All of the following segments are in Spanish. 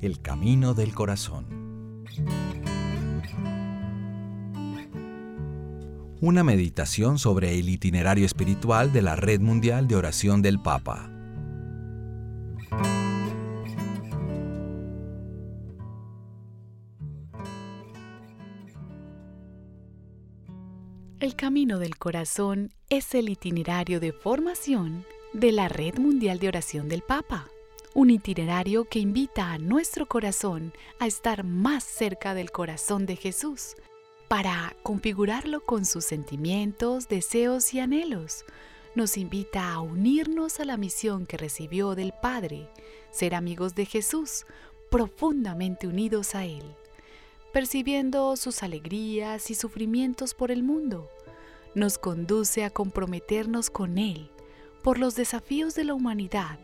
El Camino del Corazón. Una meditación sobre el itinerario espiritual de la Red Mundial de Oración del Papa. El Camino del Corazón es el itinerario de formación de la Red Mundial de Oración del Papa un itinerario que invita a nuestro corazón a estar más cerca del corazón de Jesús, para configurarlo con sus sentimientos, deseos y anhelos. Nos invita a unirnos a la misión que recibió del Padre, ser amigos de Jesús, profundamente unidos a Él, percibiendo sus alegrías y sufrimientos por el mundo. Nos conduce a comprometernos con Él por los desafíos de la humanidad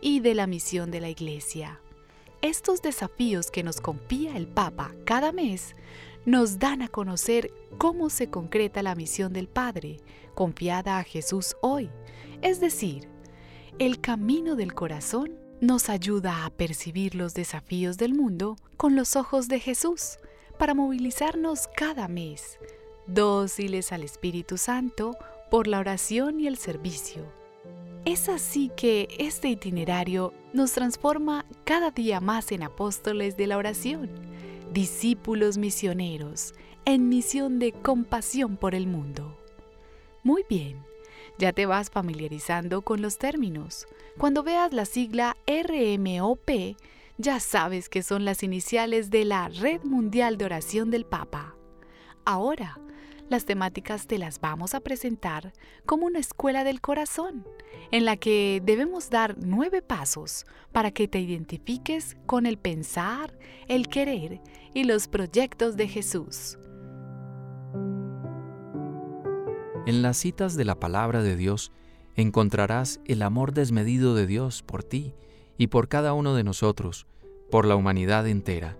y de la misión de la Iglesia. Estos desafíos que nos confía el Papa cada mes nos dan a conocer cómo se concreta la misión del Padre confiada a Jesús hoy. Es decir, el camino del corazón nos ayuda a percibir los desafíos del mundo con los ojos de Jesús para movilizarnos cada mes, dóciles al Espíritu Santo por la oración y el servicio es así que este itinerario nos transforma cada día más en apóstoles de la oración, discípulos misioneros, en misión de compasión por el mundo. Muy bien, ya te vas familiarizando con los términos. Cuando veas la sigla RMOP, ya sabes que son las iniciales de la Red Mundial de Oración del Papa. Ahora, las temáticas te las vamos a presentar como una escuela del corazón, en la que debemos dar nueve pasos para que te identifiques con el pensar, el querer y los proyectos de Jesús. En las citas de la palabra de Dios encontrarás el amor desmedido de Dios por ti y por cada uno de nosotros, por la humanidad entera.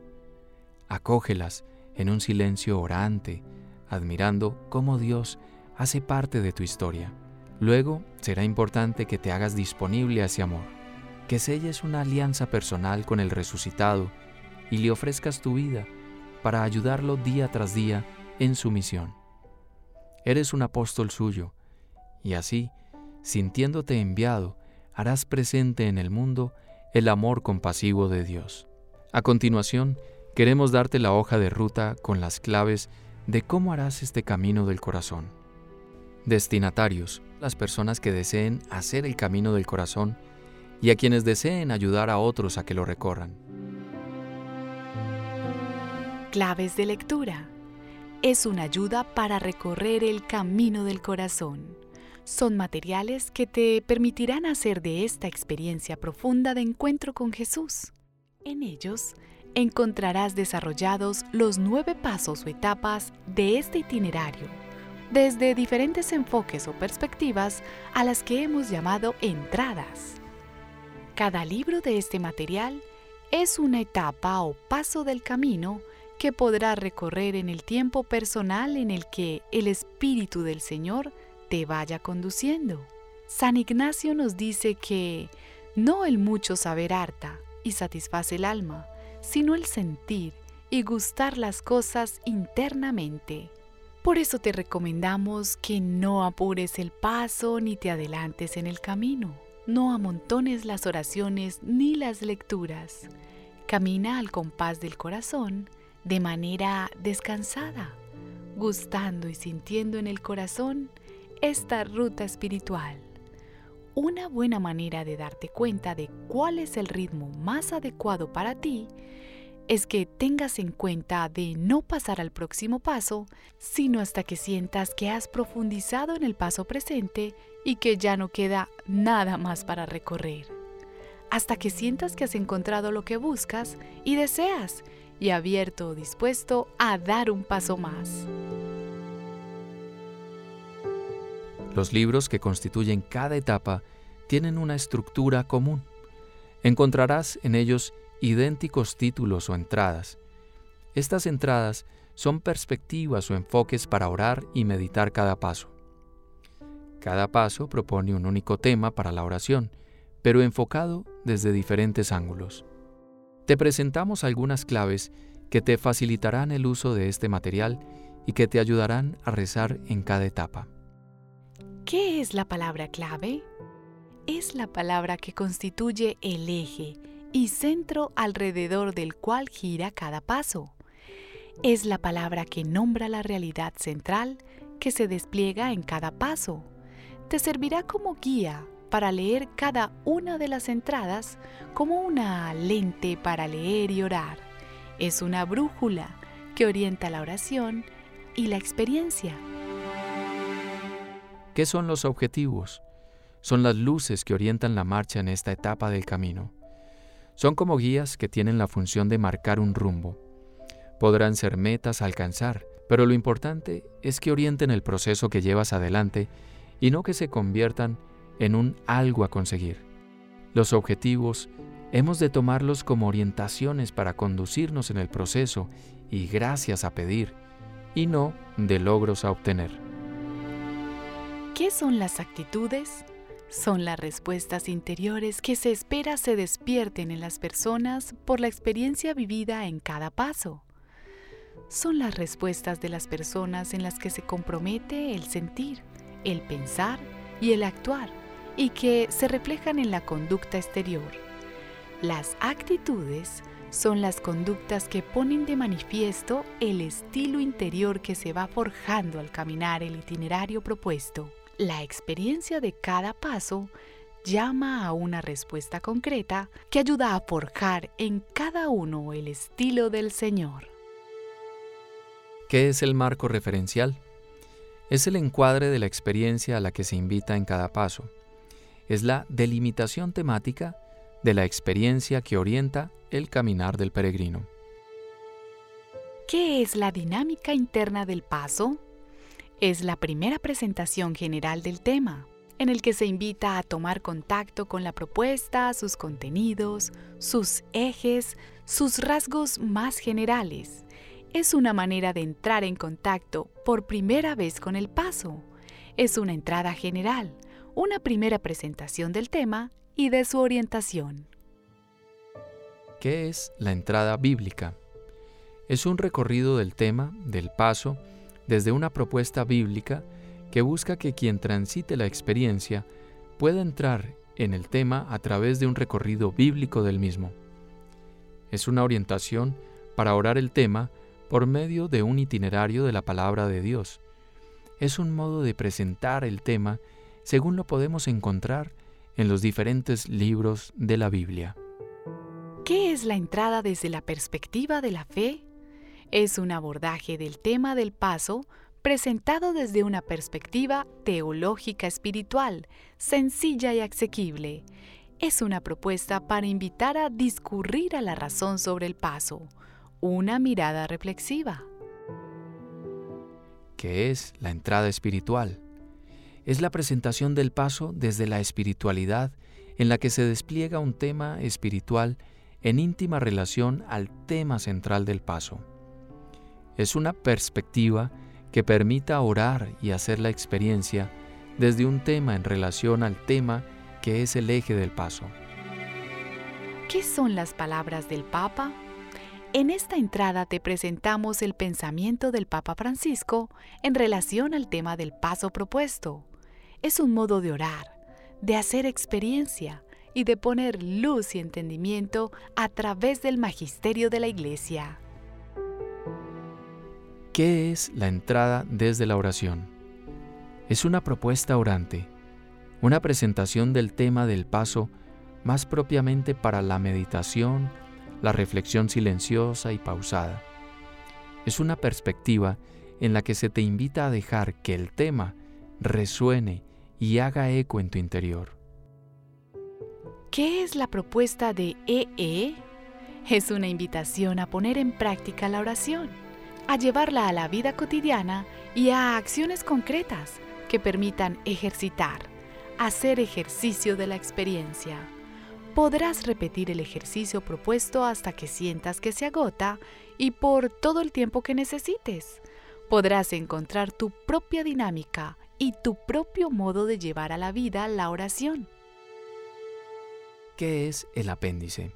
Acógelas en un silencio orante, admirando cómo Dios hace parte de tu historia. Luego será importante que te hagas disponible a ese amor, que selles una alianza personal con el resucitado y le ofrezcas tu vida para ayudarlo día tras día en su misión. Eres un apóstol suyo y así, sintiéndote enviado, harás presente en el mundo el amor compasivo de Dios. A continuación, queremos darte la hoja de ruta con las claves de cómo harás este camino del corazón. Destinatarios, las personas que deseen hacer el camino del corazón y a quienes deseen ayudar a otros a que lo recorran. Claves de lectura. Es una ayuda para recorrer el camino del corazón. Son materiales que te permitirán hacer de esta experiencia profunda de encuentro con Jesús. En ellos encontrarás desarrollados los nueve pasos o etapas de este itinerario, desde diferentes enfoques o perspectivas a las que hemos llamado entradas. Cada libro de este material es una etapa o paso del camino que podrás recorrer en el tiempo personal en el que el Espíritu del Señor te vaya conduciendo. San Ignacio nos dice que no el mucho saber harta y satisface el alma, sino el sentir y gustar las cosas internamente. Por eso te recomendamos que no apures el paso ni te adelantes en el camino. No amontones las oraciones ni las lecturas. Camina al compás del corazón de manera descansada, gustando y sintiendo en el corazón esta ruta espiritual. Una buena manera de darte cuenta de cuál es el ritmo más adecuado para ti es que tengas en cuenta de no pasar al próximo paso, sino hasta que sientas que has profundizado en el paso presente y que ya no queda nada más para recorrer. Hasta que sientas que has encontrado lo que buscas y deseas y abierto o dispuesto a dar un paso más. Los libros que constituyen cada etapa tienen una estructura común. Encontrarás en ellos idénticos títulos o entradas. Estas entradas son perspectivas o enfoques para orar y meditar cada paso. Cada paso propone un único tema para la oración, pero enfocado desde diferentes ángulos. Te presentamos algunas claves que te facilitarán el uso de este material y que te ayudarán a rezar en cada etapa. ¿Qué es la palabra clave? Es la palabra que constituye el eje y centro alrededor del cual gira cada paso. Es la palabra que nombra la realidad central que se despliega en cada paso. Te servirá como guía para leer cada una de las entradas como una lente para leer y orar. Es una brújula que orienta la oración y la experiencia. ¿Qué son los objetivos? Son las luces que orientan la marcha en esta etapa del camino. Son como guías que tienen la función de marcar un rumbo. Podrán ser metas a alcanzar, pero lo importante es que orienten el proceso que llevas adelante y no que se conviertan en un algo a conseguir. Los objetivos hemos de tomarlos como orientaciones para conducirnos en el proceso y gracias a pedir, y no de logros a obtener. ¿Qué son las actitudes? Son las respuestas interiores que se espera se despierten en las personas por la experiencia vivida en cada paso. Son las respuestas de las personas en las que se compromete el sentir, el pensar y el actuar y que se reflejan en la conducta exterior. Las actitudes son las conductas que ponen de manifiesto el estilo interior que se va forjando al caminar el itinerario propuesto. La experiencia de cada paso llama a una respuesta concreta que ayuda a forjar en cada uno el estilo del Señor. ¿Qué es el marco referencial? Es el encuadre de la experiencia a la que se invita en cada paso. Es la delimitación temática de la experiencia que orienta el caminar del peregrino. ¿Qué es la dinámica interna del paso? Es la primera presentación general del tema, en el que se invita a tomar contacto con la propuesta, sus contenidos, sus ejes, sus rasgos más generales. Es una manera de entrar en contacto por primera vez con el paso. Es una entrada general, una primera presentación del tema y de su orientación. ¿Qué es la entrada bíblica? Es un recorrido del tema, del paso, desde una propuesta bíblica que busca que quien transite la experiencia pueda entrar en el tema a través de un recorrido bíblico del mismo. Es una orientación para orar el tema por medio de un itinerario de la palabra de Dios. Es un modo de presentar el tema según lo podemos encontrar en los diferentes libros de la Biblia. ¿Qué es la entrada desde la perspectiva de la fe? Es un abordaje del tema del paso presentado desde una perspectiva teológica espiritual, sencilla y asequible. Es una propuesta para invitar a discurrir a la razón sobre el paso, una mirada reflexiva. ¿Qué es la entrada espiritual? Es la presentación del paso desde la espiritualidad en la que se despliega un tema espiritual en íntima relación al tema central del paso es una perspectiva que permita orar y hacer la experiencia desde un tema en relación al tema que es el eje del paso. ¿Qué son las palabras del Papa? En esta entrada te presentamos el pensamiento del Papa Francisco en relación al tema del paso propuesto. Es un modo de orar, de hacer experiencia y de poner luz y entendimiento a través del magisterio de la Iglesia. ¿Qué es la entrada desde la oración? Es una propuesta orante, una presentación del tema del paso más propiamente para la meditación, la reflexión silenciosa y pausada. Es una perspectiva en la que se te invita a dejar que el tema resuene y haga eco en tu interior. ¿Qué es la propuesta de EE? E? Es una invitación a poner en práctica la oración a llevarla a la vida cotidiana y a acciones concretas que permitan ejercitar, hacer ejercicio de la experiencia. Podrás repetir el ejercicio propuesto hasta que sientas que se agota y por todo el tiempo que necesites. Podrás encontrar tu propia dinámica y tu propio modo de llevar a la vida la oración. ¿Qué es el apéndice?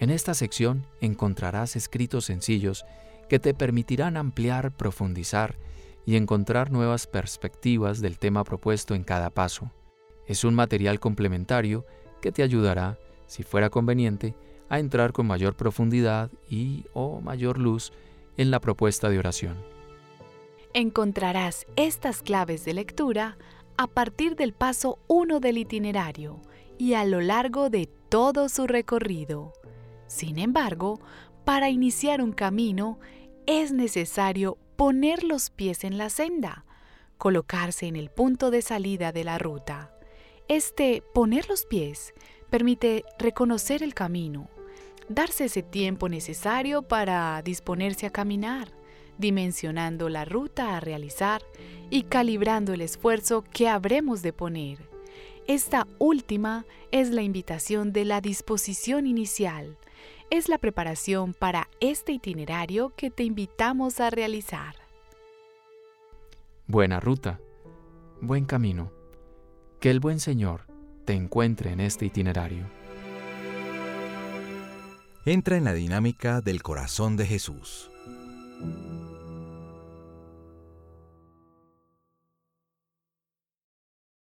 En esta sección encontrarás escritos sencillos que te permitirán ampliar, profundizar y encontrar nuevas perspectivas del tema propuesto en cada paso. Es un material complementario que te ayudará, si fuera conveniente, a entrar con mayor profundidad y o mayor luz en la propuesta de oración. Encontrarás estas claves de lectura a partir del paso 1 del itinerario y a lo largo de todo su recorrido. Sin embargo, para iniciar un camino es necesario poner los pies en la senda, colocarse en el punto de salida de la ruta. Este poner los pies permite reconocer el camino, darse ese tiempo necesario para disponerse a caminar, dimensionando la ruta a realizar y calibrando el esfuerzo que habremos de poner. Esta última es la invitación de la disposición inicial, es la preparación para este itinerario que te invitamos a realizar. Buena ruta, buen camino. Que el buen Señor te encuentre en este itinerario. Entra en la dinámica del corazón de Jesús.